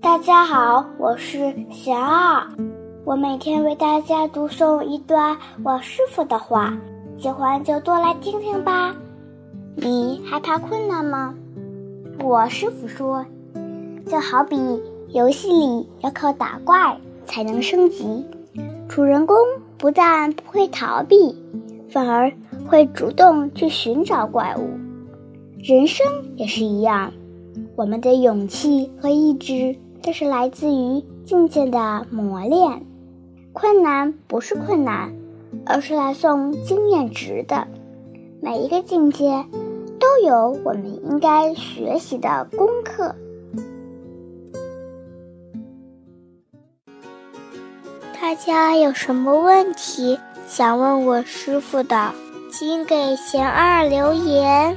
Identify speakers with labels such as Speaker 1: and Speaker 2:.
Speaker 1: 大家好，我是贤二，我每天为大家读诵一段我师傅的话，喜欢就多来听听吧。你害怕困难吗？我师傅说，就好比游戏里要靠打怪才能升级，主人公不但不会逃避，反而会主动去寻找怪物。人生也是一样，我们的勇气和意志。都是来自于境界的磨练，困难不是困难，而是来送经验值的。每一个境界都有我们应该学习的功课。大家有什么问题想问我师傅的，请给贤二留言，